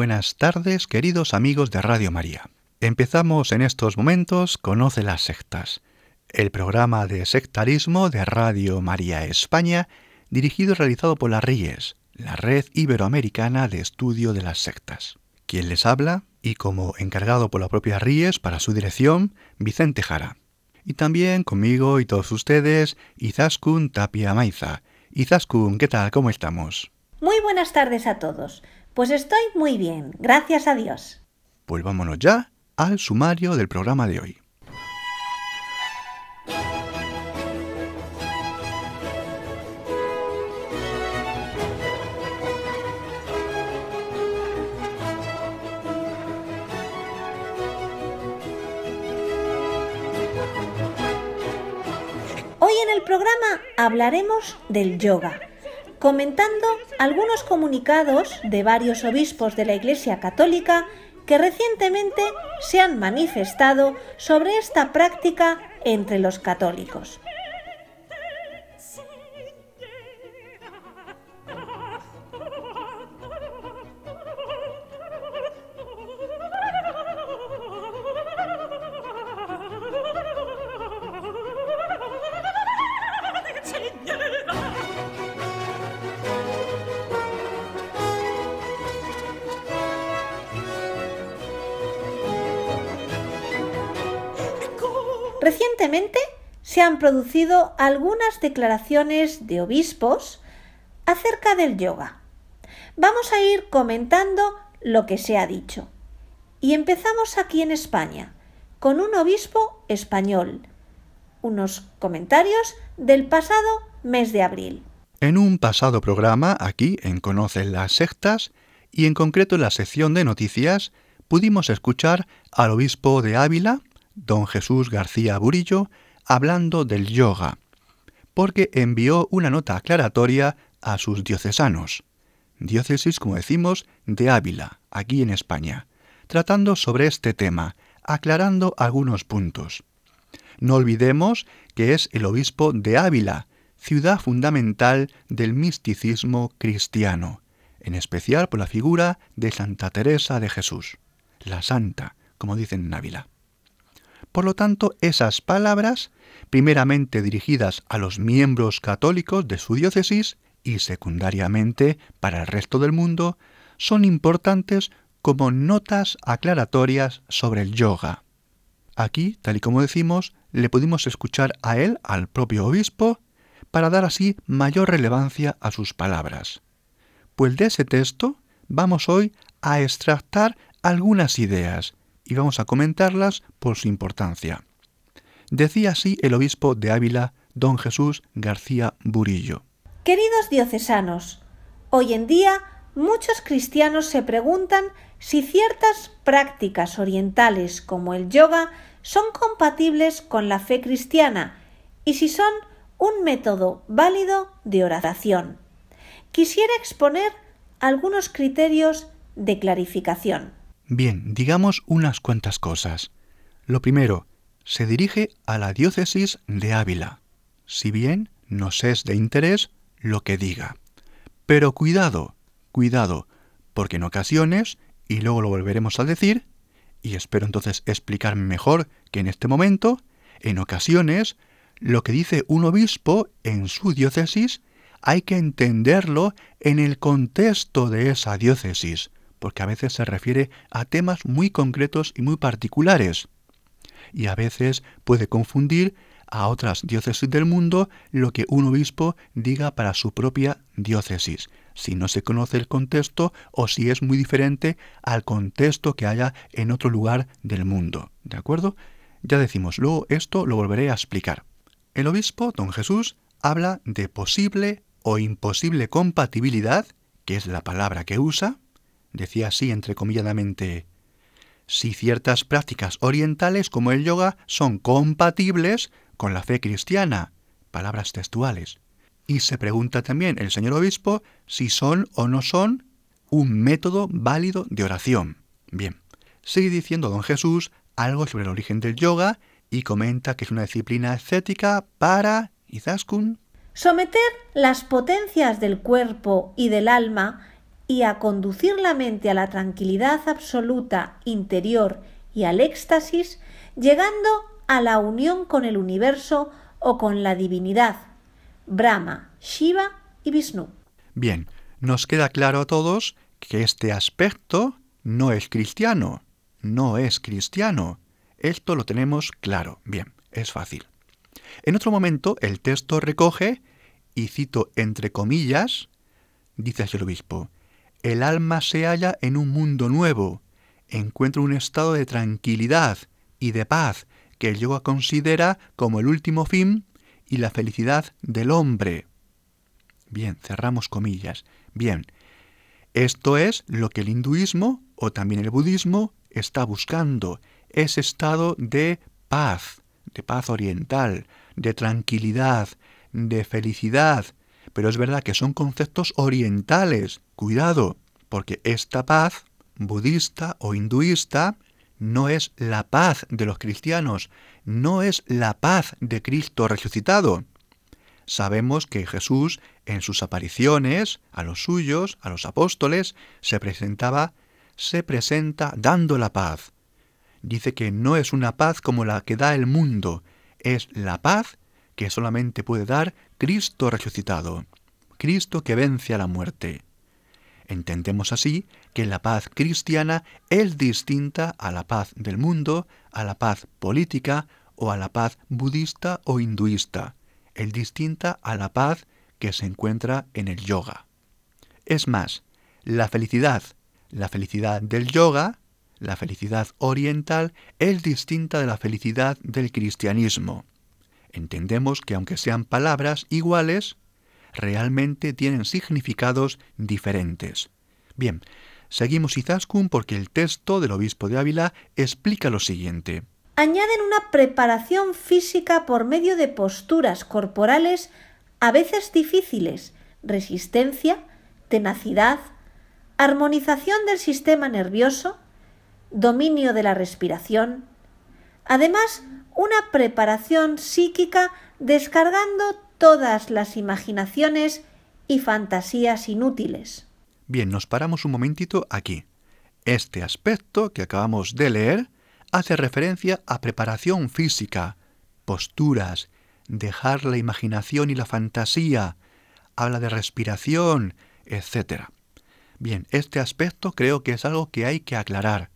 Buenas tardes, queridos amigos de Radio María. Empezamos en estos momentos Conoce las sectas, el programa de sectarismo de Radio María España, dirigido y realizado por la RIES, la Red Iberoamericana de Estudio de las Sectas. Quien les habla, y como encargado por la propia RIES para su dirección, Vicente Jara. Y también conmigo y todos ustedes, Izaskun Tapia Maiza. Izaskun, ¿qué tal? ¿Cómo estamos? Muy buenas tardes a todos. Pues estoy muy bien, gracias a Dios. Pues vámonos ya al sumario del programa de hoy. Hoy en el programa hablaremos del yoga comentando algunos comunicados de varios obispos de la Iglesia Católica que recientemente se han manifestado sobre esta práctica entre los católicos. Se han producido algunas declaraciones de obispos acerca del yoga. Vamos a ir comentando lo que se ha dicho. Y empezamos aquí en España, con un obispo español. Unos comentarios del pasado mes de abril. En un pasado programa, aquí en Conocen las sectas, y en concreto en la sección de noticias, pudimos escuchar al obispo de Ávila, don Jesús García Burillo, hablando del yoga, porque envió una nota aclaratoria a sus diocesanos, diócesis, como decimos, de Ávila, aquí en España, tratando sobre este tema, aclarando algunos puntos. No olvidemos que es el obispo de Ávila, ciudad fundamental del misticismo cristiano, en especial por la figura de Santa Teresa de Jesús, la santa, como dicen en Ávila. Por lo tanto, esas palabras, primeramente dirigidas a los miembros católicos de su diócesis y secundariamente para el resto del mundo, son importantes como notas aclaratorias sobre el yoga. Aquí, tal y como decimos, le pudimos escuchar a él, al propio obispo, para dar así mayor relevancia a sus palabras. Pues de ese texto vamos hoy a extractar algunas ideas y vamos a comentarlas por su importancia. Decía así el obispo de Ávila, don Jesús García Burillo. Queridos diocesanos, hoy en día muchos cristianos se preguntan si ciertas prácticas orientales como el yoga son compatibles con la fe cristiana y si son un método válido de oración. Quisiera exponer algunos criterios de clarificación. Bien, digamos unas cuantas cosas. Lo primero, se dirige a la diócesis de Ávila, si bien nos es de interés lo que diga. Pero cuidado, cuidado, porque en ocasiones, y luego lo volveremos a decir, y espero entonces explicarme mejor que en este momento, en ocasiones, lo que dice un obispo en su diócesis hay que entenderlo en el contexto de esa diócesis, porque a veces se refiere a temas muy concretos y muy particulares. Y a veces puede confundir a otras diócesis del mundo lo que un obispo diga para su propia diócesis, si no se conoce el contexto o si es muy diferente al contexto que haya en otro lugar del mundo. ¿De acuerdo? Ya decimos, luego esto lo volveré a explicar. El obispo, don Jesús, habla de posible o imposible compatibilidad, que es la palabra que usa, decía así entrecomilladamente, si ciertas prácticas orientales como el yoga son compatibles con la fe cristiana, palabras textuales. Y se pregunta también el señor obispo si son o no son un método válido de oración. Bien, sigue diciendo don Jesús algo sobre el origen del yoga y comenta que es una disciplina escética para, Izaskun, someter las potencias del cuerpo y del alma y a conducir la mente a la tranquilidad absoluta interior y al éxtasis, llegando a la unión con el universo o con la divinidad, Brahma, Shiva y Vishnu. Bien, nos queda claro a todos que este aspecto no es cristiano, no es cristiano. Esto lo tenemos claro. Bien, es fácil. En otro momento el texto recoge, y cito entre comillas, dice el obispo, el alma se halla en un mundo nuevo, encuentra un estado de tranquilidad y de paz que el yoga considera como el último fin y la felicidad del hombre. Bien, cerramos comillas. Bien, esto es lo que el hinduismo o también el budismo está buscando, ese estado de paz, de paz oriental, de tranquilidad, de felicidad. Pero es verdad que son conceptos orientales. Cuidado, porque esta paz budista o hinduista no es la paz de los cristianos, no es la paz de Cristo resucitado. Sabemos que Jesús en sus apariciones a los suyos, a los apóstoles, se presentaba, se presenta dando la paz. Dice que no es una paz como la que da el mundo, es la paz que solamente puede dar Cristo resucitado, Cristo que vence a la muerte. Entendemos así que la paz cristiana es distinta a la paz del mundo, a la paz política o a la paz budista o hinduista. Es distinta a la paz que se encuentra en el yoga. Es más, la felicidad, la felicidad del yoga, la felicidad oriental, es distinta de la felicidad del cristianismo. Entendemos que aunque sean palabras iguales, realmente tienen significados diferentes. Bien, seguimos Izaskun porque el texto del obispo de Ávila explica lo siguiente. Añaden una preparación física por medio de posturas corporales a veces difíciles, resistencia, tenacidad, armonización del sistema nervioso, dominio de la respiración, además una preparación psíquica descargando todas las imaginaciones y fantasías inútiles. Bien, nos paramos un momentito aquí. Este aspecto que acabamos de leer hace referencia a preparación física, posturas, dejar la imaginación y la fantasía, habla de respiración, etc. Bien, este aspecto creo que es algo que hay que aclarar.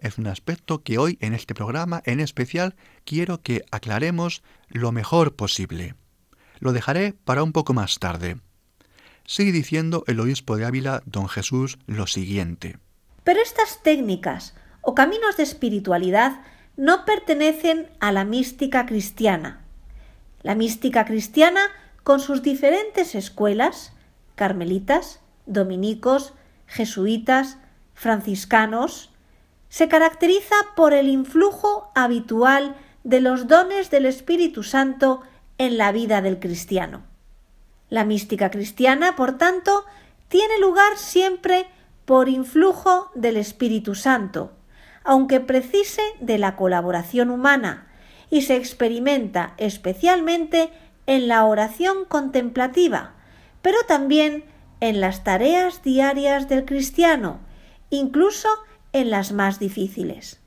Es un aspecto que hoy en este programa en especial quiero que aclaremos lo mejor posible. Lo dejaré para un poco más tarde. Sigue diciendo el obispo de Ávila, don Jesús, lo siguiente. Pero estas técnicas o caminos de espiritualidad no pertenecen a la mística cristiana. La mística cristiana, con sus diferentes escuelas, carmelitas, dominicos, jesuitas, franciscanos, se caracteriza por el influjo habitual de los dones del Espíritu Santo en la vida del cristiano. La mística cristiana, por tanto, tiene lugar siempre por influjo del Espíritu Santo, aunque precise de la colaboración humana, y se experimenta especialmente en la oración contemplativa, pero también en las tareas diarias del cristiano, incluso en las más difíciles.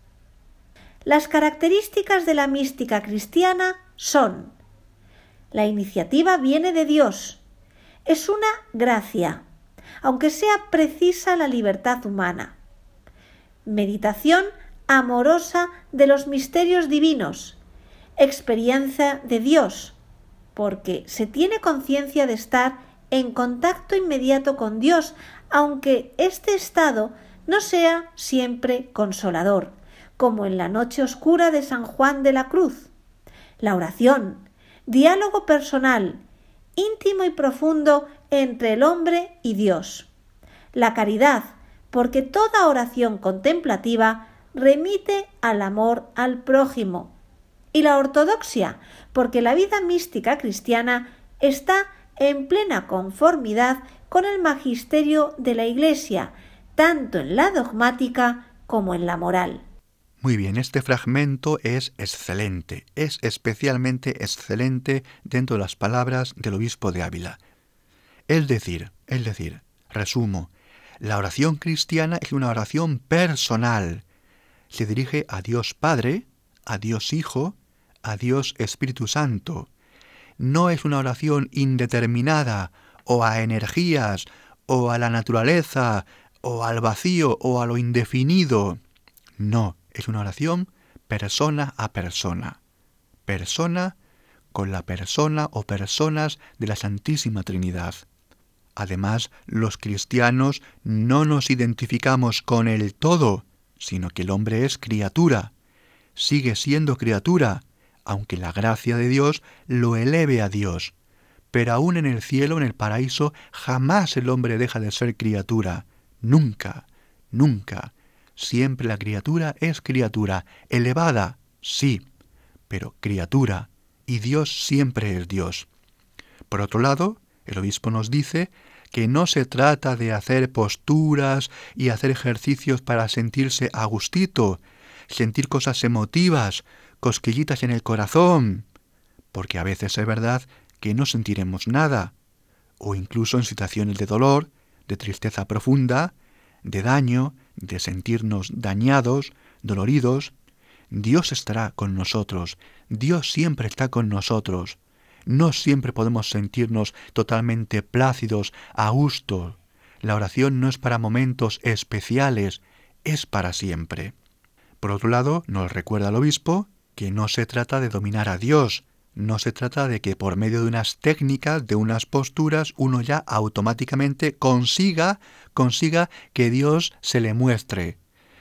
Las características de la mística cristiana son la iniciativa viene de Dios. Es una gracia, aunque sea precisa la libertad humana. Meditación amorosa de los misterios divinos. Experiencia de Dios, porque se tiene conciencia de estar en contacto inmediato con Dios, aunque este estado no sea siempre consolador, como en la noche oscura de San Juan de la Cruz. La oración, diálogo personal íntimo y profundo entre el hombre y Dios. La caridad, porque toda oración contemplativa remite al amor al prójimo. Y la ortodoxia, porque la vida mística cristiana está en plena conformidad con el magisterio de la Iglesia, tanto en la dogmática como en la moral. Muy bien, este fragmento es excelente, es especialmente excelente dentro de las palabras del obispo de Ávila. Es decir, es decir, resumo, la oración cristiana es una oración personal. Se dirige a Dios Padre, a Dios Hijo, a Dios Espíritu Santo. No es una oración indeterminada o a energías o a la naturaleza o al vacío o a lo indefinido. No, es una oración persona a persona. Persona con la persona o personas de la Santísima Trinidad. Además, los cristianos no nos identificamos con el todo, sino que el hombre es criatura, sigue siendo criatura, aunque la gracia de Dios lo eleve a Dios. Pero aún en el cielo, en el paraíso, jamás el hombre deja de ser criatura. Nunca, nunca. Siempre la criatura es criatura, elevada, sí, pero criatura, y Dios siempre es Dios. Por otro lado, el obispo nos dice que no se trata de hacer posturas y hacer ejercicios para sentirse a gustito, sentir cosas emotivas, cosquillitas en el corazón, porque a veces es verdad que no sentiremos nada, o incluso en situaciones de dolor, de tristeza profunda, de daño, de sentirnos dañados, doloridos, Dios estará con nosotros, Dios siempre está con nosotros. No siempre podemos sentirnos totalmente plácidos, a gusto. La oración no es para momentos especiales, es para siempre. Por otro lado, nos recuerda el obispo que no se trata de dominar a Dios, no se trata de que por medio de unas técnicas, de unas posturas, uno ya automáticamente consiga, consiga que Dios se le muestre,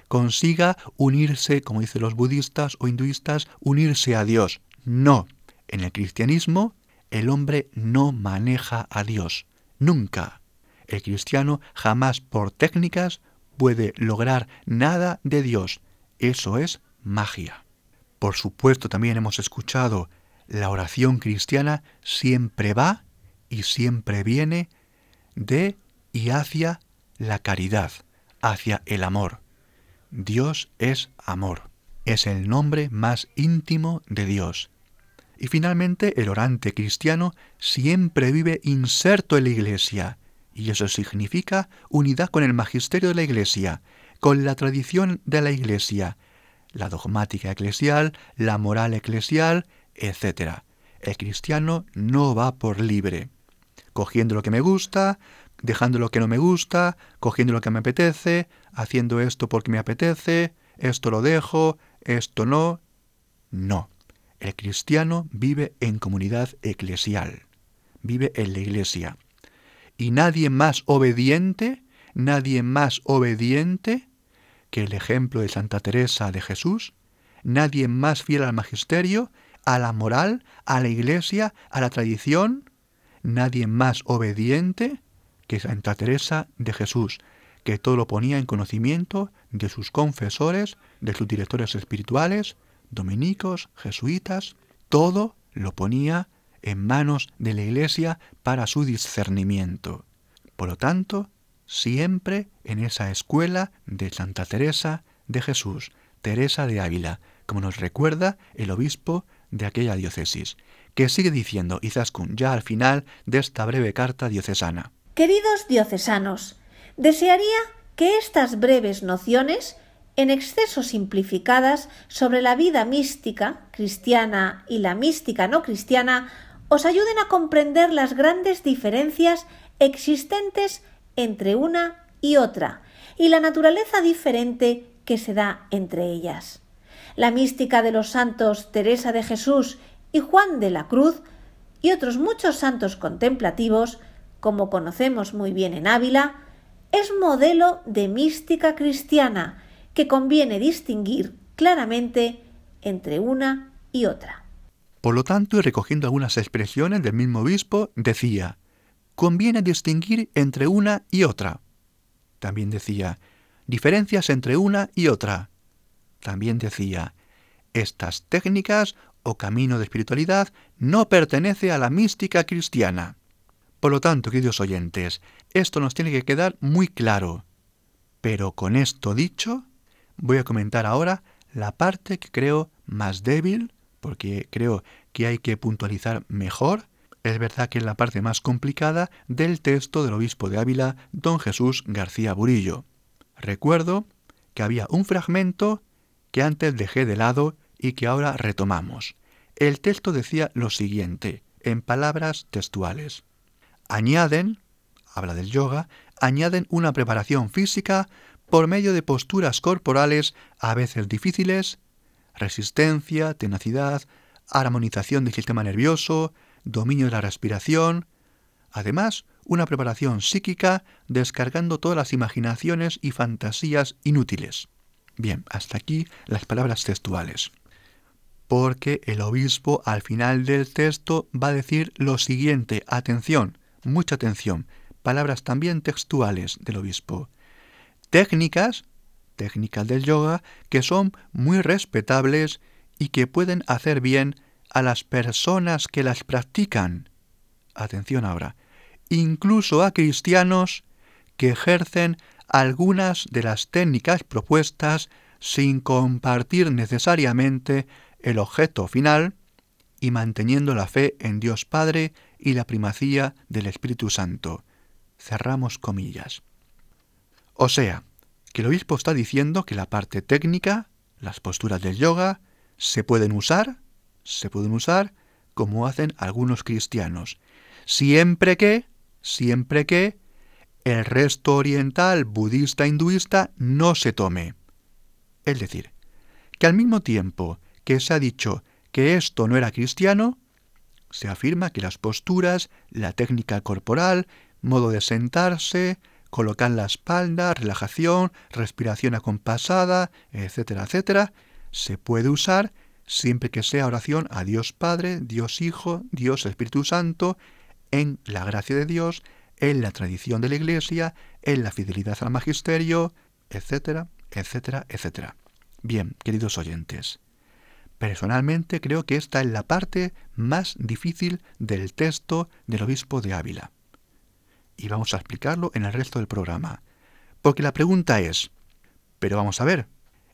consiga unirse, como dicen los budistas o hinduistas, unirse a Dios. No, en el cristianismo el hombre no maneja a Dios, nunca. El cristiano jamás por técnicas puede lograr nada de Dios. Eso es magia. Por supuesto, también hemos escuchado, la oración cristiana siempre va y siempre viene de y hacia la caridad, hacia el amor. Dios es amor, es el nombre más íntimo de Dios. Y finalmente el orante cristiano siempre vive inserto en la Iglesia, y eso significa unidad con el magisterio de la Iglesia, con la tradición de la Iglesia, la dogmática eclesial, la moral eclesial, etc. El cristiano no va por libre, cogiendo lo que me gusta, dejando lo que no me gusta, cogiendo lo que me apetece, haciendo esto porque me apetece, esto lo dejo, esto no. No. El cristiano vive en comunidad eclesial, vive en la iglesia. Y nadie más obediente, nadie más obediente que el ejemplo de Santa Teresa de Jesús, nadie más fiel al magisterio, a la moral, a la iglesia, a la tradición, nadie más obediente que Santa Teresa de Jesús, que todo lo ponía en conocimiento de sus confesores, de sus directores espirituales, dominicos, jesuitas, todo lo ponía en manos de la Iglesia para su discernimiento. Por lo tanto, siempre en esa escuela de Santa Teresa de Jesús, Teresa de Ávila, como nos recuerda el obispo de aquella diócesis, que sigue diciendo Izaskun ya al final de esta breve carta diocesana. Queridos diocesanos, desearía que estas breves nociones, en exceso simplificadas sobre la vida mística cristiana y la mística no cristiana, os ayuden a comprender las grandes diferencias existentes entre una y otra, y la naturaleza diferente que se da entre ellas. La mística de los santos Teresa de Jesús y Juan de la Cruz y otros muchos santos contemplativos, como conocemos muy bien en Ávila, es modelo de mística cristiana que conviene distinguir claramente entre una y otra. Por lo tanto, y recogiendo algunas expresiones del mismo obispo, decía, conviene distinguir entre una y otra. También decía, diferencias entre una y otra. También decía, estas técnicas o camino de espiritualidad no pertenece a la mística cristiana. Por lo tanto, queridos oyentes, esto nos tiene que quedar muy claro. Pero con esto dicho, voy a comentar ahora la parte que creo más débil, porque creo que hay que puntualizar mejor. Es verdad que es la parte más complicada del texto del obispo de Ávila, don Jesús García Burillo. Recuerdo que había un fragmento que antes dejé de lado y que ahora retomamos. El texto decía lo siguiente, en palabras textuales. Añaden, habla del yoga, añaden una preparación física por medio de posturas corporales a veces difíciles, resistencia, tenacidad, armonización del sistema nervioso, dominio de la respiración, además una preparación psíquica descargando todas las imaginaciones y fantasías inútiles. Bien, hasta aquí las palabras textuales. Porque el obispo al final del texto va a decir lo siguiente, atención, mucha atención, palabras también textuales del obispo. Técnicas, técnicas del yoga, que son muy respetables y que pueden hacer bien a las personas que las practican. Atención ahora, incluso a cristianos que ejercen algunas de las técnicas propuestas sin compartir necesariamente el objeto final y manteniendo la fe en Dios Padre y la primacía del Espíritu Santo. Cerramos comillas. O sea, que el obispo está diciendo que la parte técnica, las posturas del yoga, se pueden usar, se pueden usar como hacen algunos cristianos, siempre que, siempre que el resto oriental, budista, hinduista no se tome. Es decir, que al mismo tiempo que se ha dicho que esto no era cristiano, se afirma que las posturas, la técnica corporal, modo de sentarse, colocar la espalda, relajación, respiración acompasada, etcétera, etcétera, se puede usar siempre que sea oración a Dios Padre, Dios Hijo, Dios Espíritu Santo, en la gracia de Dios, en la tradición de la Iglesia, en la fidelidad al magisterio, etcétera, etcétera, etcétera. Bien, queridos oyentes, personalmente creo que esta es la parte más difícil del texto del obispo de Ávila. Y vamos a explicarlo en el resto del programa. Porque la pregunta es, pero vamos a ver,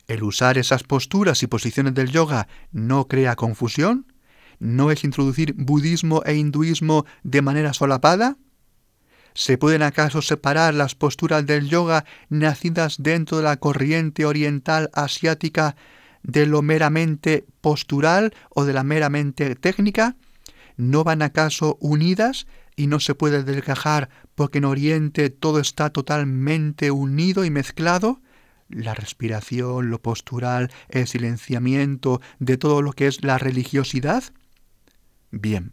¿el usar esas posturas y posiciones del yoga no crea confusión? ¿No es introducir budismo e hinduismo de manera solapada? ¿Se pueden acaso separar las posturas del yoga nacidas dentro de la corriente oriental asiática de lo meramente postural o de la meramente técnica? ¿No van acaso unidas y no se puede desgajar porque en Oriente todo está totalmente unido y mezclado? La respiración, lo postural, el silenciamiento de todo lo que es la religiosidad. Bien,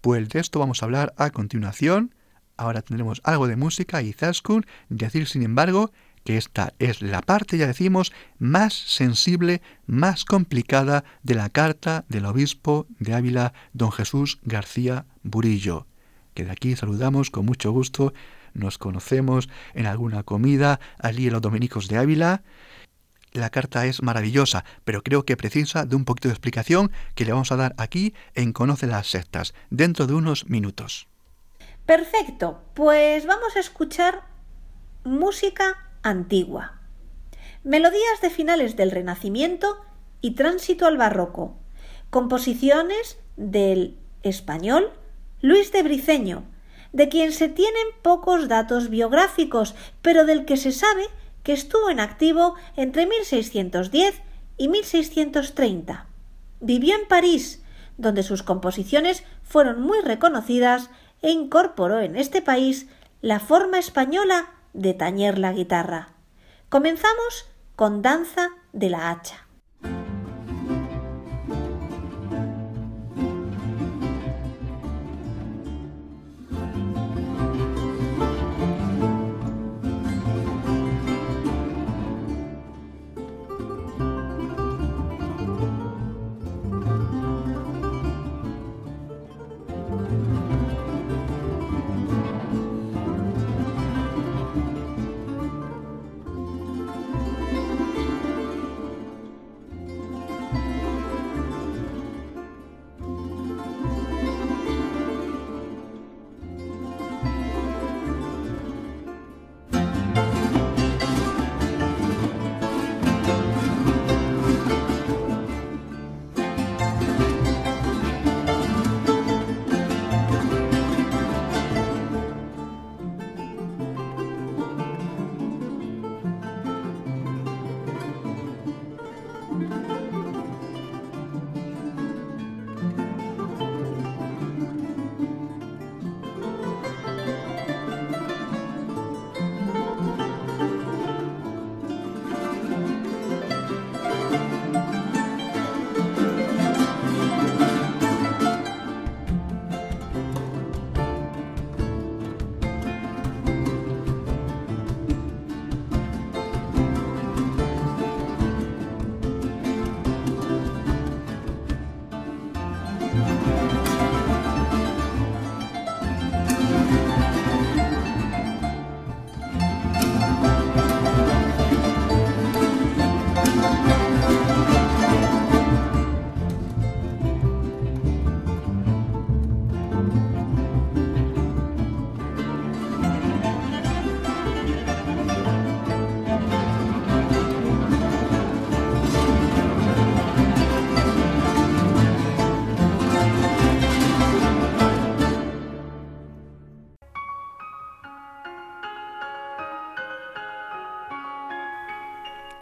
pues de esto vamos a hablar a continuación Ahora tendremos algo de música y Zaskun decir, sin embargo, que esta es la parte, ya decimos, más sensible, más complicada de la carta del obispo de Ávila, don Jesús García Burillo, que de aquí saludamos con mucho gusto, nos conocemos en alguna comida allí en los dominicos de Ávila. La carta es maravillosa, pero creo que precisa de un poquito de explicación que le vamos a dar aquí en Conoce las sectas, dentro de unos minutos. Perfecto, pues vamos a escuchar música antigua. Melodías de finales del Renacimiento y tránsito al barroco. Composiciones del español Luis de Briceño, de quien se tienen pocos datos biográficos, pero del que se sabe que estuvo en activo entre 1610 y 1630. Vivió en París, donde sus composiciones fueron muy reconocidas e incorporó en este país la forma española de tañer la guitarra. Comenzamos con Danza de la Hacha.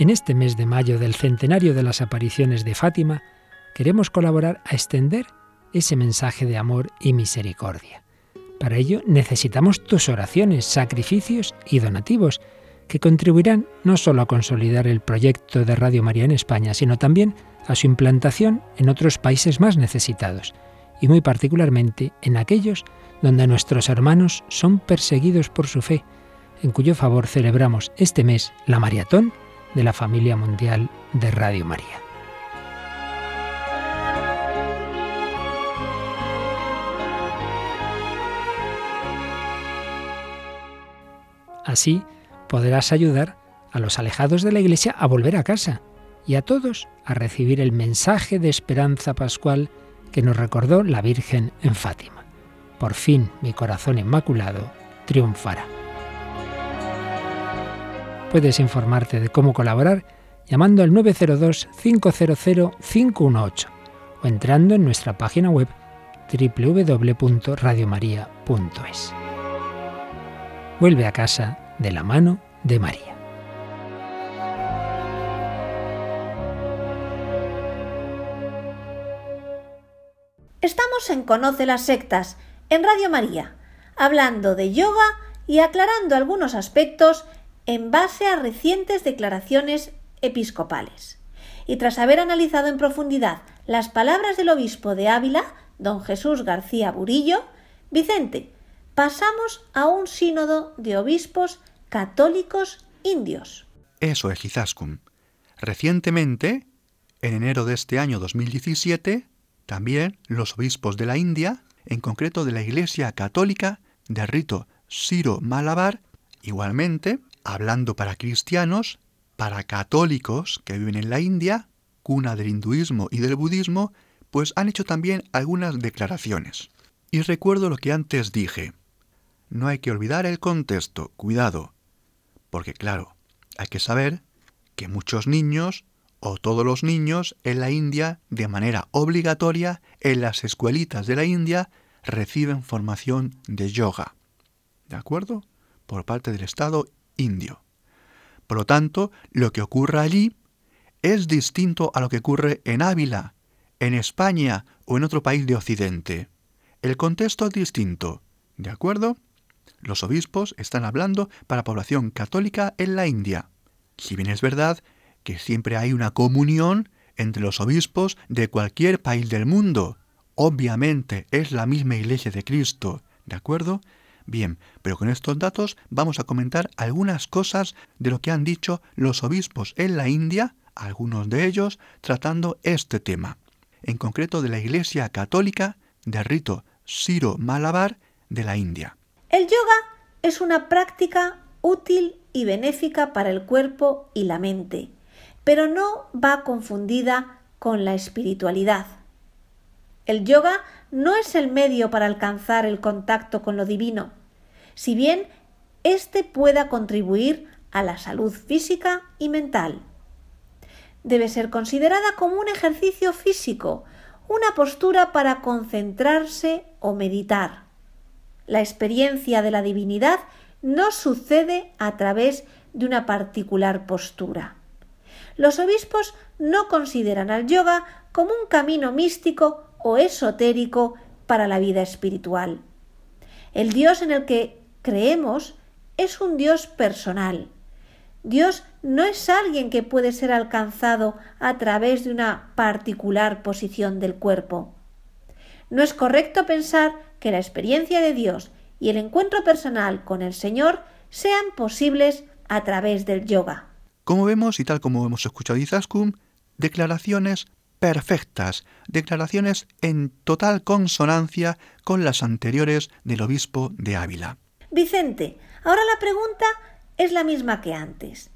En este mes de mayo del centenario de las apariciones de Fátima, queremos colaborar a extender ese mensaje de amor y misericordia. Para ello necesitamos tus oraciones, sacrificios y donativos, que contribuirán no solo a consolidar el proyecto de Radio María en España, sino también a su implantación en otros países más necesitados, y muy particularmente en aquellos donde nuestros hermanos son perseguidos por su fe, en cuyo favor celebramos este mes la maratón de la familia mundial de Radio María. Así podrás ayudar a los alejados de la Iglesia a volver a casa y a todos a recibir el mensaje de esperanza pascual que nos recordó la Virgen en Fátima. Por fin mi corazón inmaculado triunfará. Puedes informarte de cómo colaborar llamando al 902-500-518 o entrando en nuestra página web www.radiomaria.es. Vuelve a casa de la mano de María. Estamos en Conoce las Sectas, en Radio María, hablando de yoga y aclarando algunos aspectos en base a recientes declaraciones episcopales. Y tras haber analizado en profundidad las palabras del obispo de Ávila, don Jesús García Burillo, Vicente, pasamos a un sínodo de obispos católicos indios. Eso es Izaskun. Recientemente, en enero de este año 2017, también los obispos de la India, en concreto de la Iglesia Católica de rito Siro Malabar, igualmente hablando para cristianos, para católicos que viven en la India, cuna del hinduismo y del budismo, pues han hecho también algunas declaraciones. Y recuerdo lo que antes dije. No hay que olvidar el contexto, cuidado, porque claro, hay que saber que muchos niños, o todos los niños en la India, de manera obligatoria, en las escuelitas de la India, reciben formación de yoga. ¿De acuerdo? Por parte del Estado indio. Por lo tanto, lo que ocurre allí es distinto a lo que ocurre en Ávila, en España o en otro país de Occidente. El contexto es distinto, ¿de acuerdo? Los obispos están hablando para población católica en la India. Si bien es verdad que siempre hay una comunión entre los obispos de cualquier país del mundo, obviamente es la misma iglesia de Cristo, ¿de acuerdo? Bien, pero con estos datos vamos a comentar algunas cosas de lo que han dicho los obispos en la India, algunos de ellos tratando este tema, en concreto de la Iglesia Católica de rito Siro Malabar de la India. El yoga es una práctica útil y benéfica para el cuerpo y la mente, pero no va confundida con la espiritualidad. El yoga no es el medio para alcanzar el contacto con lo divino, si bien éste pueda contribuir a la salud física y mental. Debe ser considerada como un ejercicio físico, una postura para concentrarse o meditar. La experiencia de la divinidad no sucede a través de una particular postura. Los obispos no consideran al yoga como un camino místico o esotérico para la vida espiritual. El Dios en el que creemos es un Dios personal. Dios no es alguien que puede ser alcanzado a través de una particular posición del cuerpo. No es correcto pensar que la experiencia de Dios y el encuentro personal con el Señor sean posibles a través del yoga. Como vemos y tal como hemos escuchado Izaskun, declaraciones perfectas, declaraciones en total consonancia con las anteriores del obispo de Ávila. Vicente, ahora la pregunta es la misma que antes.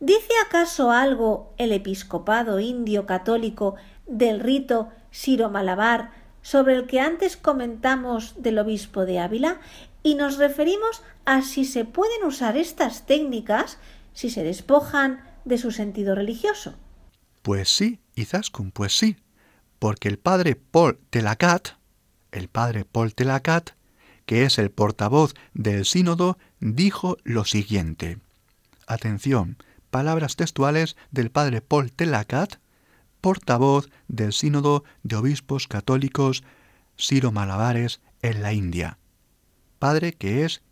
¿Dice acaso algo el episcopado indio católico del rito Siro Malabar sobre el que antes comentamos del obispo de Ávila? Y nos referimos a si se pueden usar estas técnicas si se despojan de su sentido religioso. Pues sí, Izaskun, pues sí, porque el padre Paul Telacat, el padre Paul Telacat, que es el portavoz del sínodo, dijo lo siguiente. Atención, palabras textuales del padre Paul Telacat, portavoz del Sínodo de Obispos Católicos Siro Malabares en la India. Padre que es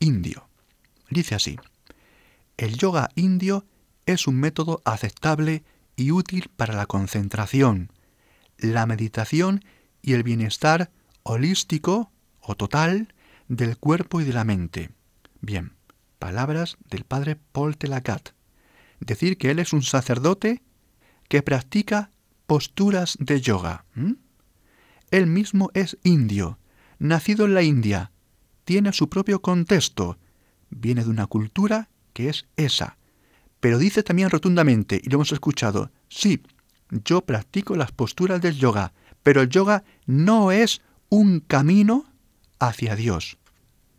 indio. Dice así, el yoga indio es un método aceptable y útil para la concentración, la meditación y el bienestar holístico o total del cuerpo y de la mente. Bien, palabras del padre Paul Telacat. Decir que él es un sacerdote que practica posturas de yoga. Él mismo es indio, nacido en la India, tiene su propio contexto, viene de una cultura que es esa. Pero dice también rotundamente, y lo hemos escuchado, sí, yo practico las posturas del yoga, pero el yoga no es un camino hacia Dios.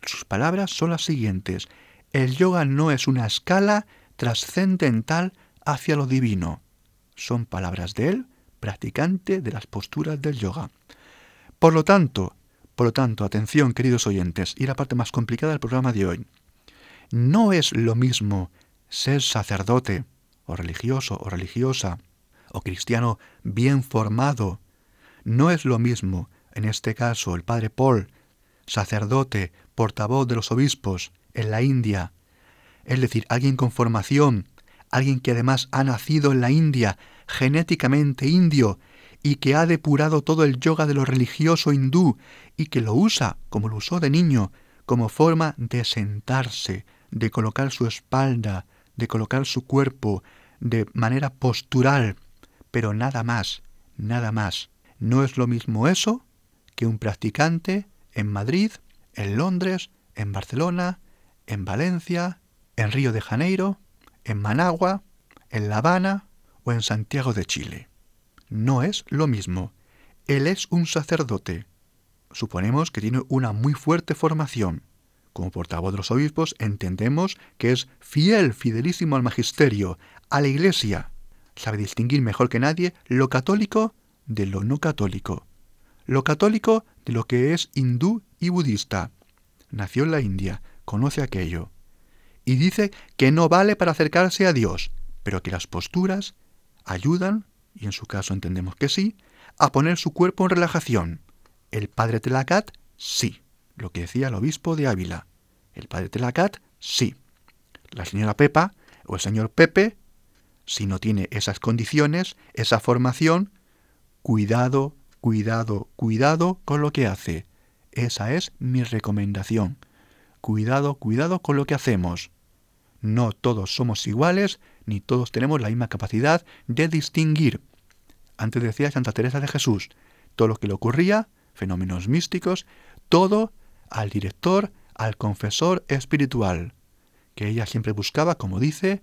Sus palabras son las siguientes. El yoga no es una escala trascendental hacia lo divino. Son palabras de él, practicante de las posturas del yoga. Por lo tanto, por lo tanto, atención, queridos oyentes, y la parte más complicada del programa de hoy. No es lo mismo ser sacerdote, o religioso, o religiosa, o cristiano bien formado. No es lo mismo, en este caso, el padre Paul, sacerdote, portavoz de los obispos en la India, es decir, alguien con formación, alguien que además ha nacido en la India, genéticamente indio, y que ha depurado todo el yoga de lo religioso hindú y que lo usa, como lo usó de niño, como forma de sentarse, de colocar su espalda, de colocar su cuerpo, de manera postural, pero nada más, nada más. No es lo mismo eso que un practicante en Madrid, en Londres, en Barcelona, en Valencia, en Río de Janeiro, en Managua, en La Habana o en Santiago de Chile no es lo mismo. Él es un sacerdote. Suponemos que tiene una muy fuerte formación. Como portavoz de los obispos entendemos que es fiel, fidelísimo al magisterio, a la iglesia. Sabe distinguir mejor que nadie lo católico de lo no católico. Lo católico de lo que es hindú y budista. Nació en la India, conoce aquello. Y dice que no vale para acercarse a Dios, pero que las posturas ayudan y en su caso entendemos que sí, a poner su cuerpo en relajación. El padre Telacat, sí, lo que decía el obispo de Ávila. El padre Telacat, sí. La señora Pepa o el señor Pepe, si no tiene esas condiciones, esa formación, cuidado, cuidado, cuidado con lo que hace. Esa es mi recomendación. Cuidado, cuidado con lo que hacemos. No todos somos iguales, ni todos tenemos la misma capacidad de distinguir. Antes decía Santa Teresa de Jesús, todo lo que le ocurría, fenómenos místicos, todo al director, al confesor espiritual, que ella siempre buscaba, como dice,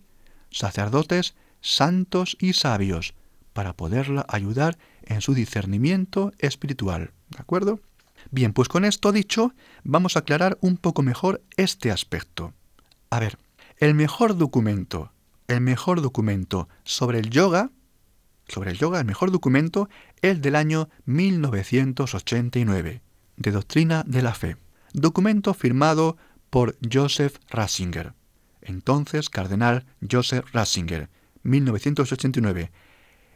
sacerdotes santos y sabios, para poderla ayudar en su discernimiento espiritual. ¿De acuerdo? Bien, pues con esto dicho, vamos a aclarar un poco mejor este aspecto. A ver, el mejor documento, el mejor documento sobre el yoga, sobre el yoga, el mejor documento es del año 1989, de Doctrina de la Fe. Documento firmado por Joseph Ratzinger, entonces cardenal Joseph Ratzinger, 1989,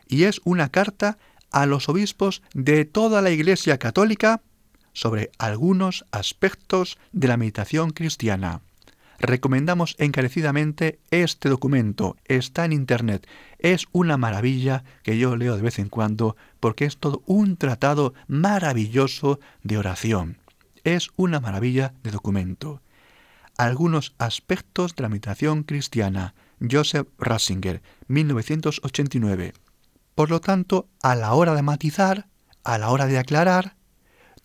y es una carta a los obispos de toda la Iglesia Católica sobre algunos aspectos de la meditación cristiana recomendamos encarecidamente este documento. Está en Internet. Es una maravilla que yo leo de vez en cuando porque es todo un tratado maravilloso de oración. Es una maravilla de documento. Algunos aspectos de la meditación cristiana. Joseph Ratzinger, 1989. Por lo tanto, a la hora de matizar, a la hora de aclarar,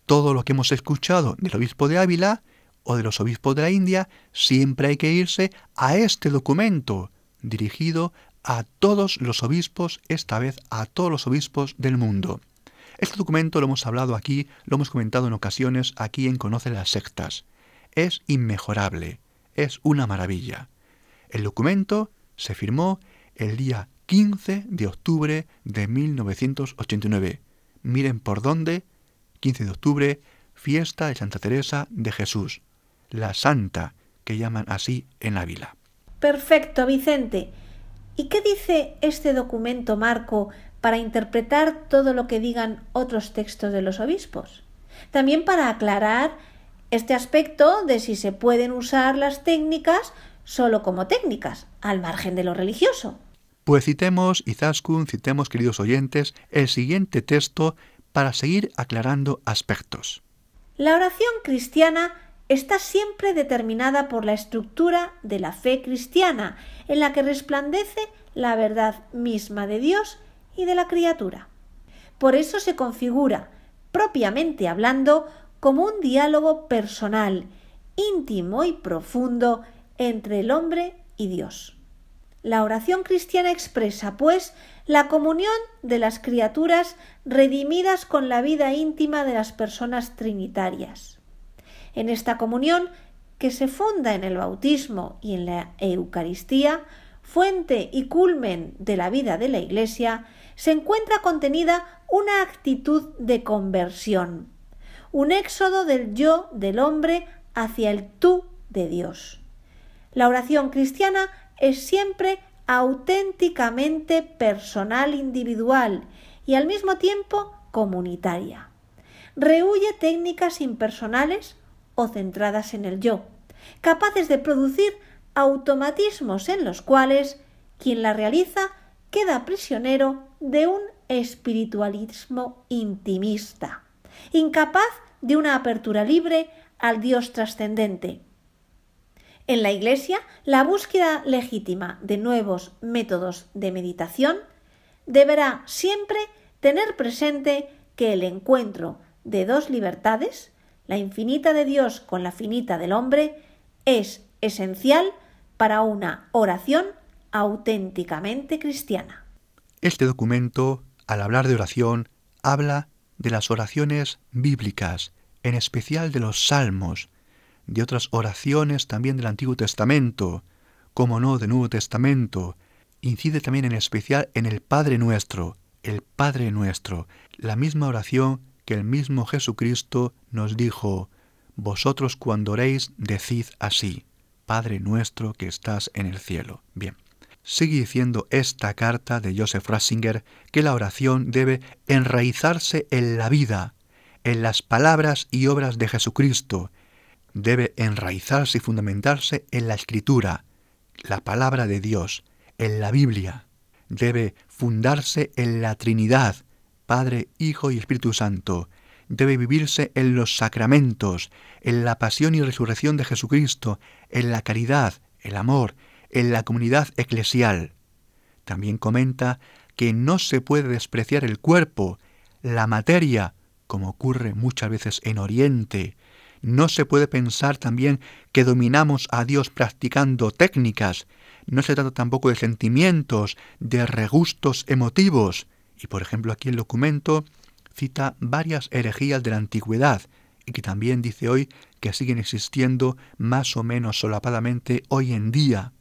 todo lo que hemos escuchado del obispo de Ávila, o de los obispos de la India, siempre hay que irse a este documento dirigido a todos los obispos, esta vez a todos los obispos del mundo. Este documento lo hemos hablado aquí, lo hemos comentado en ocasiones aquí en Conoce las Sectas. Es inmejorable, es una maravilla. El documento se firmó el día 15 de octubre de 1989. Miren por dónde, 15 de octubre, fiesta de Santa Teresa de Jesús la santa, que llaman así en Ávila. Perfecto, Vicente. ¿Y qué dice este documento marco para interpretar todo lo que digan otros textos de los obispos? También para aclarar este aspecto de si se pueden usar las técnicas solo como técnicas, al margen de lo religioso. Pues citemos, Izaskun, citemos, queridos oyentes, el siguiente texto para seguir aclarando aspectos. La oración cristiana está siempre determinada por la estructura de la fe cristiana, en la que resplandece la verdad misma de Dios y de la criatura. Por eso se configura, propiamente hablando, como un diálogo personal, íntimo y profundo entre el hombre y Dios. La oración cristiana expresa, pues, la comunión de las criaturas redimidas con la vida íntima de las personas trinitarias. En esta comunión, que se funda en el bautismo y en la Eucaristía, fuente y culmen de la vida de la Iglesia, se encuentra contenida una actitud de conversión, un éxodo del yo del hombre hacia el tú de Dios. La oración cristiana es siempre auténticamente personal individual y al mismo tiempo comunitaria. Rehuye técnicas impersonales o centradas en el yo, capaces de producir automatismos en los cuales quien la realiza queda prisionero de un espiritualismo intimista, incapaz de una apertura libre al Dios trascendente. En la Iglesia, la búsqueda legítima de nuevos métodos de meditación deberá siempre tener presente que el encuentro de dos libertades, la infinita de Dios con la finita del hombre, es esencial para una oración auténticamente cristiana. Este documento, al hablar de oración, habla de las oraciones bíblicas, en especial de los salmos, de otras oraciones también del Antiguo Testamento, como no del Nuevo Testamento, incide también en especial en el Padre nuestro, el Padre nuestro, la misma oración que el mismo Jesucristo nos dijo, vosotros cuando oréis decid así, Padre nuestro que estás en el cielo. Bien. Sigue diciendo esta carta de Joseph Ratzinger que la oración debe enraizarse en la vida, en las palabras y obras de Jesucristo, debe enraizarse y fundamentarse en la escritura, la palabra de Dios, en la Biblia. Debe fundarse en la Trinidad, Padre, Hijo y Espíritu Santo. Debe vivirse en los sacramentos, en la pasión y resurrección de Jesucristo, en la caridad, el amor, en la comunidad eclesial. También comenta que no se puede despreciar el cuerpo, la materia, como ocurre muchas veces en Oriente, no se puede pensar también que dominamos a Dios practicando técnicas. No se trata tampoco de sentimientos, de regustos emotivos. Y por ejemplo aquí el documento cita varias herejías de la antigüedad y que también dice hoy que siguen existiendo más o menos solapadamente hoy en día.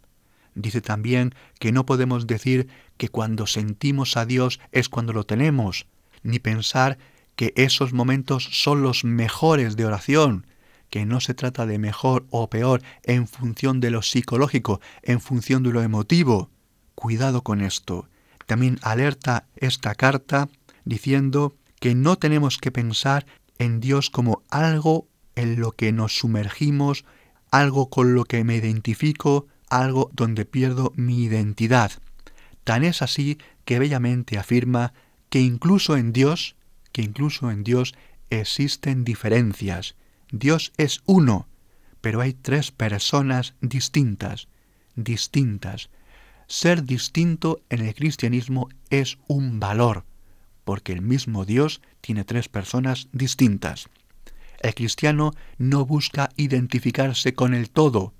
Dice también que no podemos decir que cuando sentimos a Dios es cuando lo tenemos, ni pensar que esos momentos son los mejores de oración, que no se trata de mejor o peor en función de lo psicológico, en función de lo emotivo. Cuidado con esto. También alerta esta carta diciendo que no tenemos que pensar en Dios como algo en lo que nos sumergimos, algo con lo que me identifico, algo donde pierdo mi identidad. Tan es así que bellamente afirma que incluso en Dios, que incluso en Dios existen diferencias, Dios es uno, pero hay tres personas distintas, distintas. Ser distinto en el cristianismo es un valor, porque el mismo Dios tiene tres personas distintas. El cristiano no busca identificarse con el todo,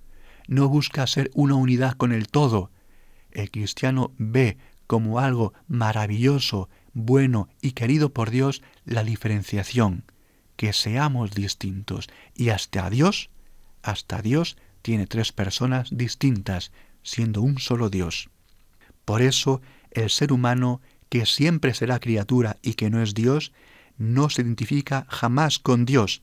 no busca ser una unidad con el todo. El cristiano ve como algo maravilloso, bueno y querido por Dios la diferenciación que seamos distintos. Y hasta Dios, hasta Dios tiene tres personas distintas, siendo un solo Dios. Por eso el ser humano, que siempre será criatura y que no es Dios, no se identifica jamás con Dios,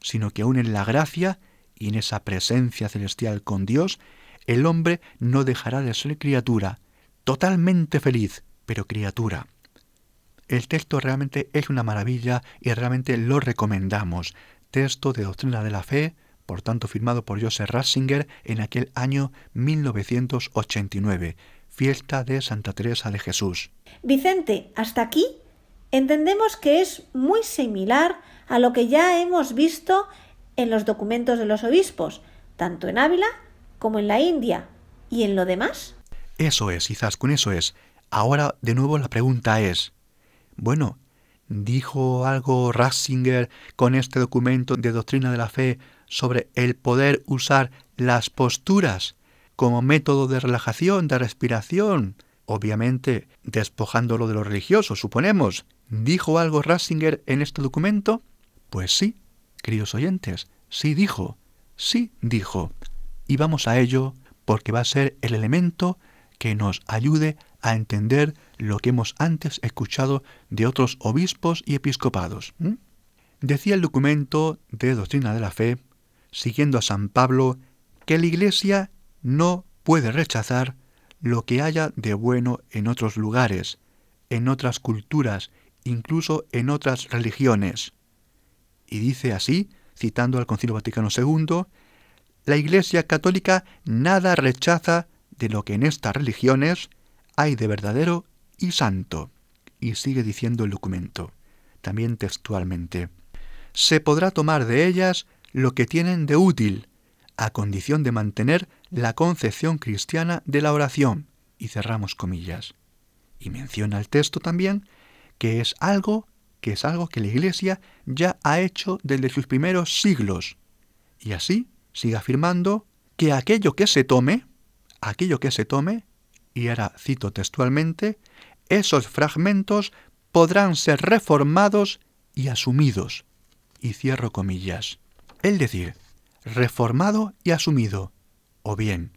sino que aún en la gracia y en esa presencia celestial con Dios, el hombre no dejará de ser criatura, totalmente feliz, pero criatura. El texto realmente es una maravilla y realmente lo recomendamos. Texto de Doctrina de la Fe, por tanto firmado por Joseph Ratzinger en aquel año 1989, fiesta de Santa Teresa de Jesús. Vicente, hasta aquí entendemos que es muy similar a lo que ya hemos visto en los documentos de los obispos, tanto en Ávila como en la India. ¿Y en lo demás? Eso es, con eso es. Ahora, de nuevo, la pregunta es, bueno, ¿dijo algo Ratzinger con este documento de doctrina de la fe sobre el poder usar las posturas como método de relajación, de respiración? Obviamente, despojándolo de lo religioso, suponemos. ¿Dijo algo Ratzinger en este documento? Pues sí, queridos oyentes, sí dijo, sí dijo. Y vamos a ello porque va a ser el elemento que nos ayude a entender lo que hemos antes escuchado de otros obispos y episcopados. Decía el documento de Doctrina de la Fe, siguiendo a San Pablo, que la Iglesia no puede rechazar lo que haya de bueno en otros lugares, en otras culturas, incluso en otras religiones. Y dice así, citando al Concilio Vaticano II, la Iglesia Católica nada rechaza de lo que en estas religiones hay de verdadero y santo. Y sigue diciendo el documento, también textualmente. Se podrá tomar de ellas lo que tienen de útil, a condición de mantener la concepción cristiana de la oración. Y cerramos comillas. Y menciona el texto también que es algo que es algo que la Iglesia ya ha hecho desde sus primeros siglos. Y así sigue afirmando que aquello que se tome, aquello que se tome, y ahora cito textualmente, esos fragmentos podrán ser reformados y asumidos. Y cierro comillas. Es decir, reformado y asumido. O bien,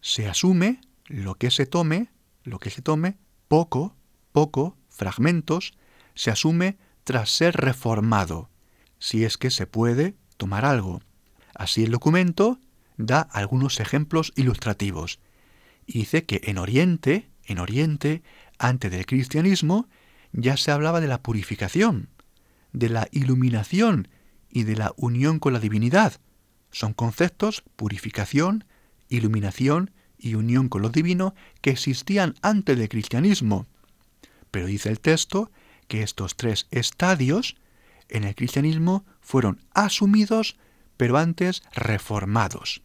se asume lo que se tome, lo que se tome, poco, poco, fragmentos, se asume tras ser reformado, si es que se puede tomar algo. Así el documento da algunos ejemplos ilustrativos y dice que en Oriente, en Oriente, antes del cristianismo, ya se hablaba de la purificación, de la iluminación y de la unión con la divinidad. Son conceptos, purificación, iluminación y unión con lo divino, que existían antes del cristianismo. Pero dice el texto que estos tres estadios en el cristianismo fueron asumidos, pero antes reformados.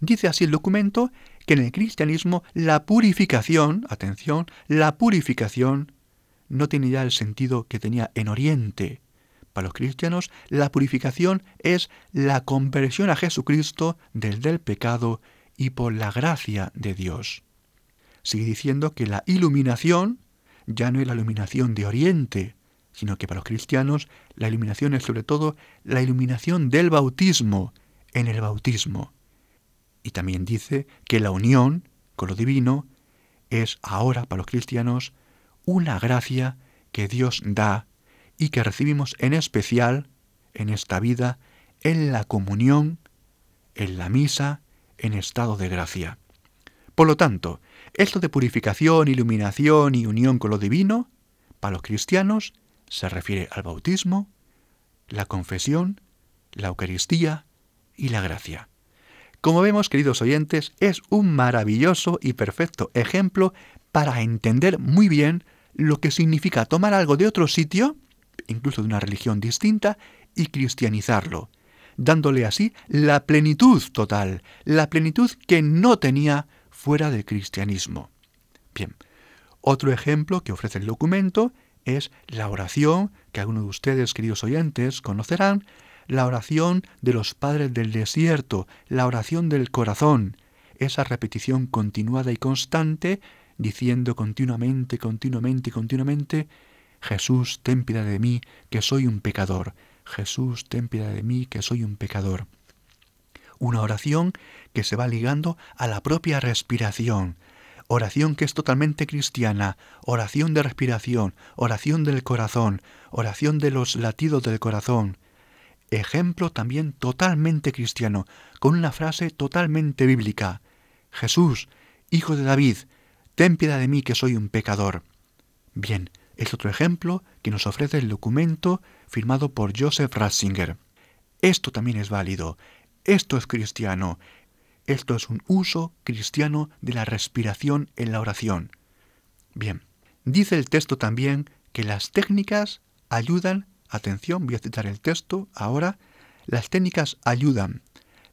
Dice así el documento que en el cristianismo la purificación, atención, la purificación no tiene ya el sentido que tenía en Oriente. Para los cristianos, la purificación es la conversión a Jesucristo del del pecado y por la gracia de Dios. Sigue diciendo que la iluminación ya no es la iluminación de Oriente, sino que para los cristianos la iluminación es sobre todo la iluminación del bautismo, en el bautismo. Y también dice que la unión con lo divino es ahora para los cristianos una gracia que Dios da y que recibimos en especial en esta vida en la comunión, en la misa, en estado de gracia. Por lo tanto, esto de purificación, iluminación y unión con lo divino, para los cristianos, se refiere al bautismo, la confesión, la Eucaristía y la gracia. Como vemos, queridos oyentes, es un maravilloso y perfecto ejemplo para entender muy bien lo que significa tomar algo de otro sitio, incluso de una religión distinta, y cristianizarlo, dándole así la plenitud total, la plenitud que no tenía fuera del cristianismo. Bien, otro ejemplo que ofrece el documento es la oración que algunos de ustedes, queridos oyentes, conocerán, la oración de los padres del desierto, la oración del corazón, esa repetición continuada y constante, diciendo continuamente, continuamente, continuamente, Jesús, ten piedad de mí, que soy un pecador. Jesús, ten piedad de mí, que soy un pecador una oración que se va ligando a la propia respiración, oración que es totalmente cristiana, oración de respiración, oración del corazón, oración de los latidos del corazón. Ejemplo también totalmente cristiano, con una frase totalmente bíblica. Jesús, Hijo de David, ten piedad de mí que soy un pecador. Bien, es otro ejemplo que nos ofrece el documento firmado por Joseph Ratzinger. Esto también es válido, esto es cristiano, esto es un uso cristiano de la respiración en la oración. Bien, dice el texto también que las técnicas ayudan, atención, voy a citar el texto ahora, las técnicas ayudan.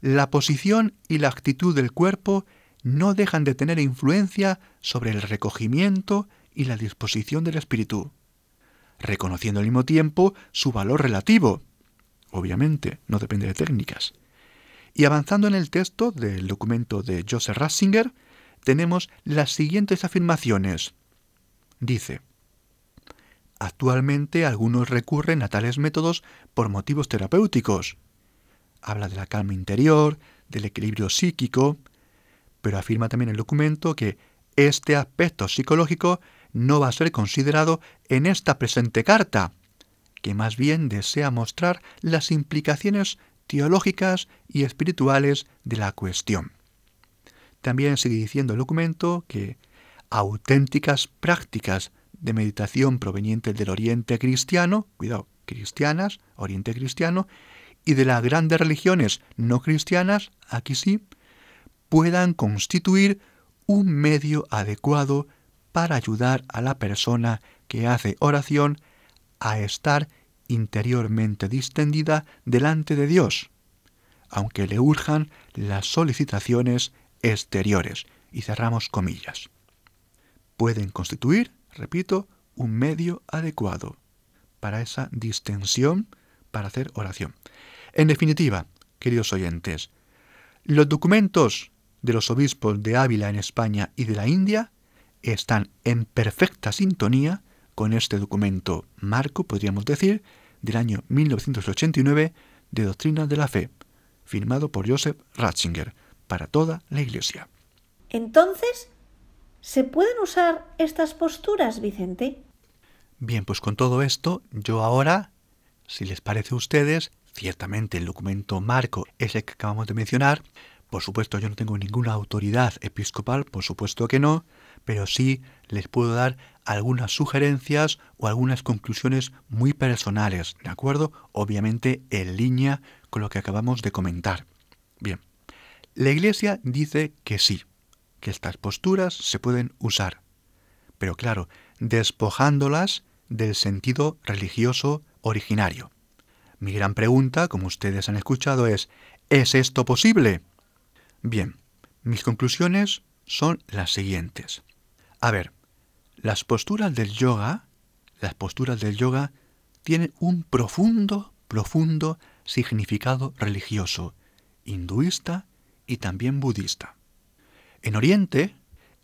La posición y la actitud del cuerpo no dejan de tener influencia sobre el recogimiento y la disposición del espíritu, reconociendo al mismo tiempo su valor relativo. Obviamente, no depende de técnicas. Y avanzando en el texto del documento de Joseph Ratzinger, tenemos las siguientes afirmaciones. Dice, Actualmente algunos recurren a tales métodos por motivos terapéuticos. Habla de la calma interior, del equilibrio psíquico, pero afirma también el documento que este aspecto psicológico no va a ser considerado en esta presente carta, que más bien desea mostrar las implicaciones teológicas y espirituales de la cuestión. También sigue diciendo el documento que auténticas prácticas de meditación provenientes del Oriente cristiano, cuidado, cristianas, Oriente cristiano, y de las grandes religiones no cristianas, aquí sí, puedan constituir un medio adecuado para ayudar a la persona que hace oración a estar interiormente distendida delante de Dios, aunque le urjan las solicitaciones exteriores. Y cerramos comillas. Pueden constituir, repito, un medio adecuado para esa distensión, para hacer oración. En definitiva, queridos oyentes, los documentos de los obispos de Ávila en España y de la India están en perfecta sintonía con este documento marco, podríamos decir, del año 1989 de Doctrina de la Fe, firmado por Joseph Ratzinger para toda la Iglesia. Entonces, ¿se pueden usar estas posturas, Vicente? Bien, pues con todo esto, yo ahora, si les parece a ustedes, ciertamente el documento marco es el que acabamos de mencionar, por supuesto, yo no tengo ninguna autoridad episcopal, por supuesto que no, pero sí les puedo dar algunas sugerencias o algunas conclusiones muy personales, ¿de acuerdo? Obviamente en línea con lo que acabamos de comentar. Bien, la Iglesia dice que sí, que estas posturas se pueden usar, pero claro, despojándolas del sentido religioso originario. Mi gran pregunta, como ustedes han escuchado, es, ¿es esto posible? Bien, mis conclusiones son las siguientes. A ver, las posturas del yoga, las posturas del yoga tienen un profundo, profundo significado religioso, hinduista y también budista. En Oriente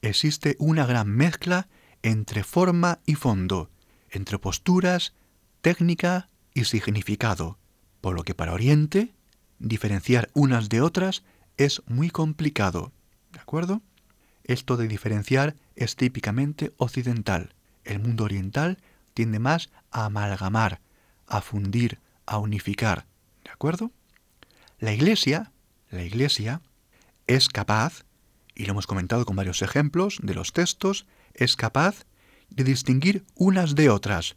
existe una gran mezcla entre forma y fondo, entre posturas, técnica y significado, por lo que para Oriente diferenciar unas de otras es muy complicado. ¿De acuerdo? Esto de diferenciar es típicamente occidental. El mundo oriental tiende más a amalgamar, a fundir, a unificar. ¿De acuerdo? La Iglesia, la Iglesia es capaz, y lo hemos comentado con varios ejemplos de los textos, es capaz de distinguir unas de otras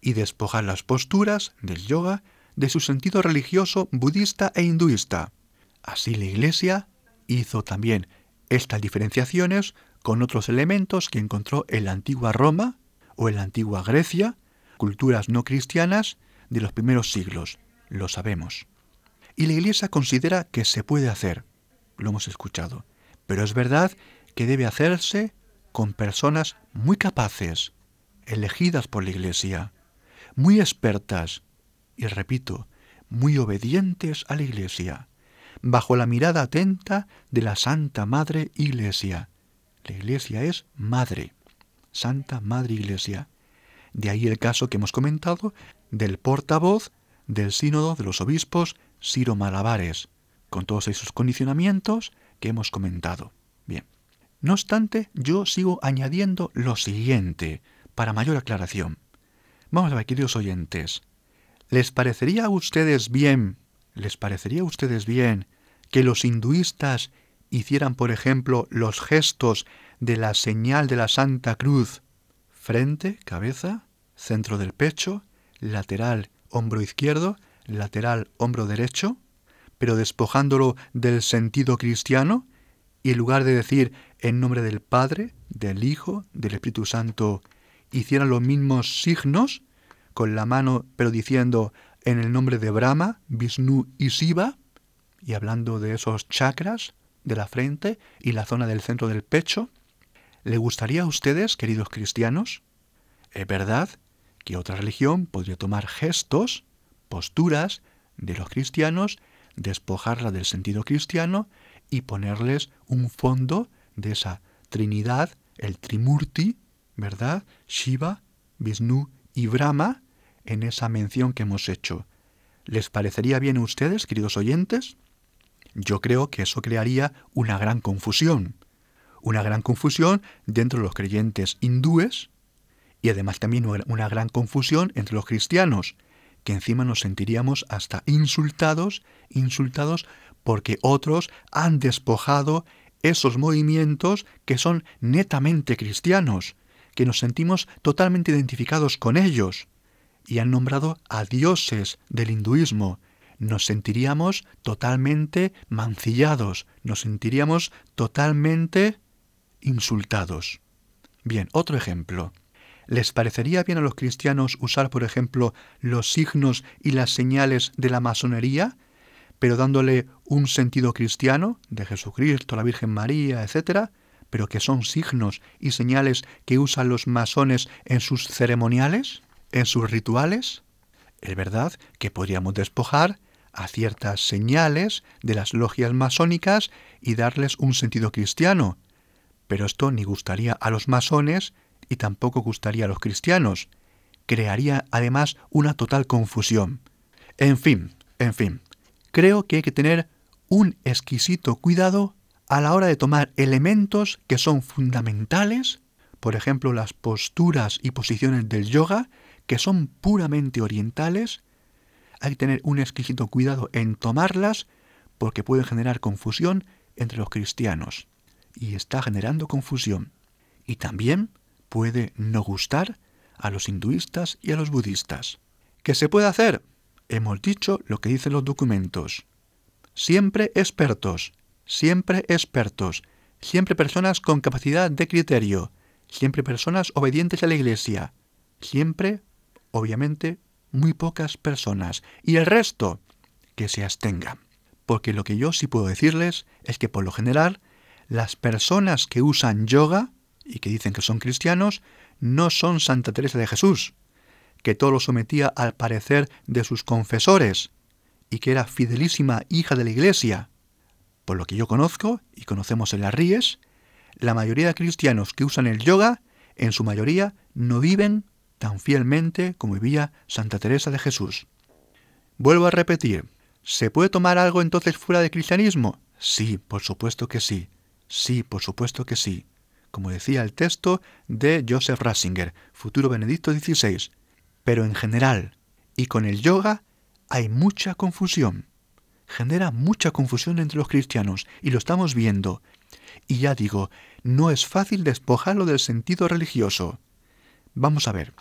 y despojar las posturas del yoga de su sentido religioso budista e hinduista. Así la Iglesia hizo también estas diferenciaciones con otros elementos que encontró en la antigua Roma o en la antigua Grecia, culturas no cristianas de los primeros siglos, lo sabemos. Y la Iglesia considera que se puede hacer, lo hemos escuchado, pero es verdad que debe hacerse con personas muy capaces, elegidas por la Iglesia, muy expertas y, repito, muy obedientes a la Iglesia bajo la mirada atenta de la Santa Madre Iglesia. La Iglesia es Madre, Santa Madre Iglesia. De ahí el caso que hemos comentado del portavoz del Sínodo de los Obispos Ciro Malabares, con todos esos condicionamientos que hemos comentado. Bien. No obstante, yo sigo añadiendo lo siguiente, para mayor aclaración. Vamos a ver, queridos oyentes. ¿Les parecería a ustedes bien, les parecería a ustedes bien que los hinduistas hicieran, por ejemplo, los gestos de la señal de la Santa Cruz, frente, cabeza, centro del pecho, lateral, hombro izquierdo, lateral, hombro derecho, pero despojándolo del sentido cristiano, y en lugar de decir en nombre del Padre, del Hijo, del Espíritu Santo, hicieran los mismos signos, con la mano, pero diciendo en el nombre de Brahma, Vishnu y Siva, y hablando de esos chakras de la frente y la zona del centro del pecho. ¿Le gustaría a ustedes, queridos cristianos? Es verdad que otra religión podría tomar gestos, posturas de los cristianos, despojarla del sentido cristiano y ponerles un fondo de esa Trinidad, el Trimurti, ¿verdad? Shiva, Vishnu y Brahma, en esa mención que hemos hecho. ¿Les parecería bien a ustedes, queridos oyentes? Yo creo que eso crearía una gran confusión. Una gran confusión dentro de los creyentes hindúes y además también una gran confusión entre los cristianos, que encima nos sentiríamos hasta insultados, insultados porque otros han despojado esos movimientos que son netamente cristianos, que nos sentimos totalmente identificados con ellos, y han nombrado a dioses del hinduismo, nos sentiríamos totalmente mancillados, nos sentiríamos totalmente insultados. Bien, otro ejemplo. ¿Les parecería bien a los cristianos usar, por ejemplo, los signos y las señales de la masonería, pero dándole un sentido cristiano, de Jesucristo, la Virgen María, etc., pero que son signos y señales que usan los masones en sus ceremoniales, en sus rituales? Es verdad que podríamos despojar a ciertas señales de las logias masónicas y darles un sentido cristiano. Pero esto ni gustaría a los masones y tampoco gustaría a los cristianos. Crearía además una total confusión. En fin, en fin, creo que hay que tener un exquisito cuidado a la hora de tomar elementos que son fundamentales, por ejemplo las posturas y posiciones del yoga, que son puramente orientales, hay que tener un exquisito cuidado en tomarlas porque pueden generar confusión entre los cristianos. Y está generando confusión. Y también puede no gustar a los hinduistas y a los budistas. ¿Qué se puede hacer? Hemos dicho lo que dicen los documentos. Siempre expertos, siempre expertos, siempre personas con capacidad de criterio, siempre personas obedientes a la Iglesia, siempre, obviamente, muy pocas personas y el resto que se abstenga. Porque lo que yo sí puedo decirles es que por lo general las personas que usan yoga y que dicen que son cristianos no son Santa Teresa de Jesús, que todo lo sometía al parecer de sus confesores y que era fidelísima hija de la Iglesia. Por lo que yo conozco y conocemos en las Ríes, la mayoría de cristianos que usan el yoga, en su mayoría, no viven tan fielmente como vivía Santa Teresa de Jesús. Vuelvo a repetir, ¿se puede tomar algo entonces fuera del cristianismo? Sí, por supuesto que sí. Sí, por supuesto que sí. Como decía el texto de Joseph Ratzinger, futuro Benedicto XVI. Pero en general, y con el yoga, hay mucha confusión. Genera mucha confusión entre los cristianos, y lo estamos viendo. Y ya digo, no es fácil despojarlo del sentido religioso. Vamos a ver,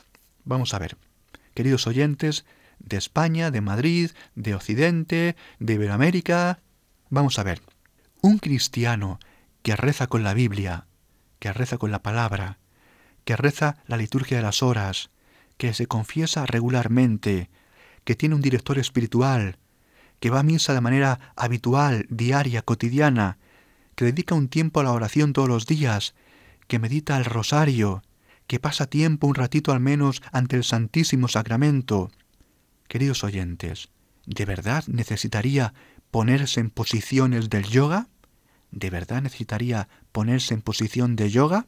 vamos a ver. Queridos oyentes de España, de Madrid, de Occidente, de Iberoamérica, vamos a ver. Un cristiano que reza con la Biblia, que reza con la palabra, que reza la liturgia de las horas, que se confiesa regularmente, que tiene un director espiritual, que va a misa de manera habitual, diaria, cotidiana, que dedica un tiempo a la oración todos los días, que medita el rosario, que pasa tiempo un ratito al menos ante el Santísimo Sacramento. Queridos oyentes, ¿de verdad necesitaría ponerse en posiciones del yoga? ¿De verdad necesitaría ponerse en posición de yoga?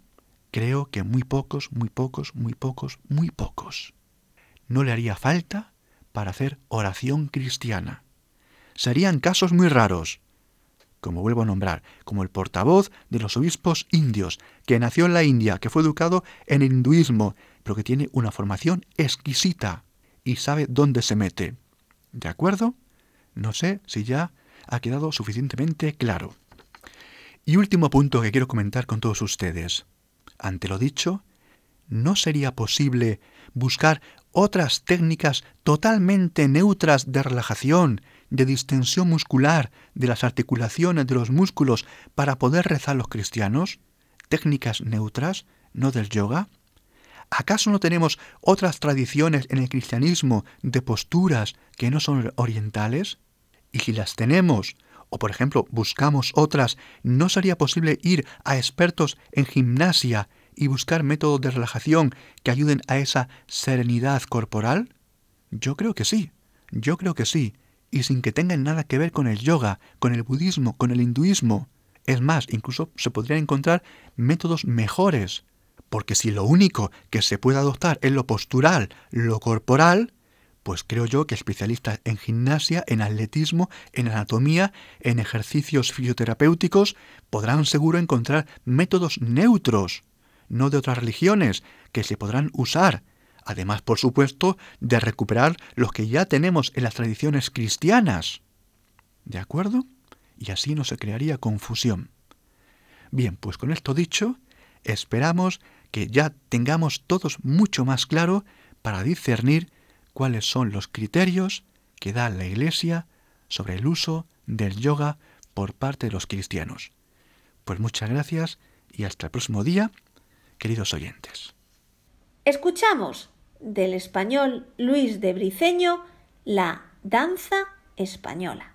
Creo que muy pocos, muy pocos, muy pocos, muy pocos. No le haría falta para hacer oración cristiana. Serían casos muy raros, como vuelvo a nombrar, como el portavoz de los obispos indios, que nació en la India, que fue educado en el hinduismo, pero que tiene una formación exquisita y sabe dónde se mete. ¿De acuerdo? No sé si ya ha quedado suficientemente claro. Y último punto que quiero comentar con todos ustedes. Ante lo dicho, ¿no sería posible buscar otras técnicas totalmente neutras de relajación, de distensión muscular de las articulaciones de los músculos para poder rezar los cristianos? ¿Técnicas neutras, no del yoga? ¿Acaso no tenemos otras tradiciones en el cristianismo de posturas que no son orientales? Y si las tenemos, o por ejemplo buscamos otras, ¿no sería posible ir a expertos en gimnasia y buscar métodos de relajación que ayuden a esa serenidad corporal? Yo creo que sí, yo creo que sí, y sin que tengan nada que ver con el yoga, con el budismo, con el hinduismo. Es más, incluso se podrían encontrar métodos mejores, porque si lo único que se puede adoptar es lo postural, lo corporal, pues creo yo que especialistas en gimnasia, en atletismo, en anatomía, en ejercicios fisioterapéuticos, podrán seguro encontrar métodos neutros, no de otras religiones, que se podrán usar, además, por supuesto, de recuperar los que ya tenemos en las tradiciones cristianas. ¿De acuerdo? Y así no se crearía confusión. Bien, pues con esto dicho, esperamos que ya tengamos todos mucho más claro para discernir cuáles son los criterios que da la Iglesia sobre el uso del yoga por parte de los cristianos. Pues muchas gracias y hasta el próximo día, queridos oyentes. Escuchamos del español Luis de Briceño la danza española.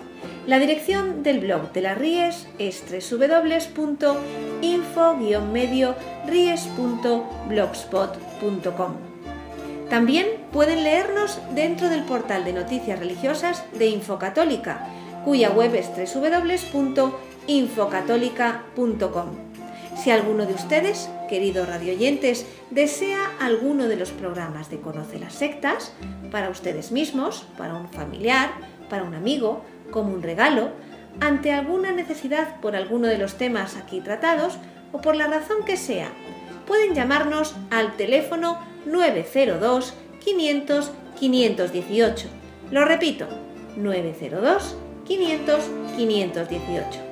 La dirección del blog de las Ries es www.info-ries.blogspot.com. También pueden leernos dentro del portal de noticias religiosas de Infocatólica, cuya web es www.infocatólica.com. Si alguno de ustedes, queridos radioyentes, desea alguno de los programas de Conoce las Sectas, para ustedes mismos, para un familiar, para un amigo, como un regalo, ante alguna necesidad por alguno de los temas aquí tratados o por la razón que sea, pueden llamarnos al teléfono 902 500 518. Lo repito, 902 500 518.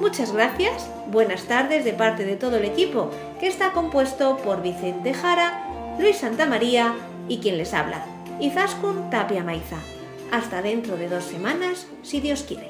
Muchas gracias, buenas tardes de parte de todo el equipo, que está compuesto por Vicente Jara, Luis Santamaría y quien les habla, Izaskun Tapia Maiza. Hasta dentro de dos semanas, si Dios quiere.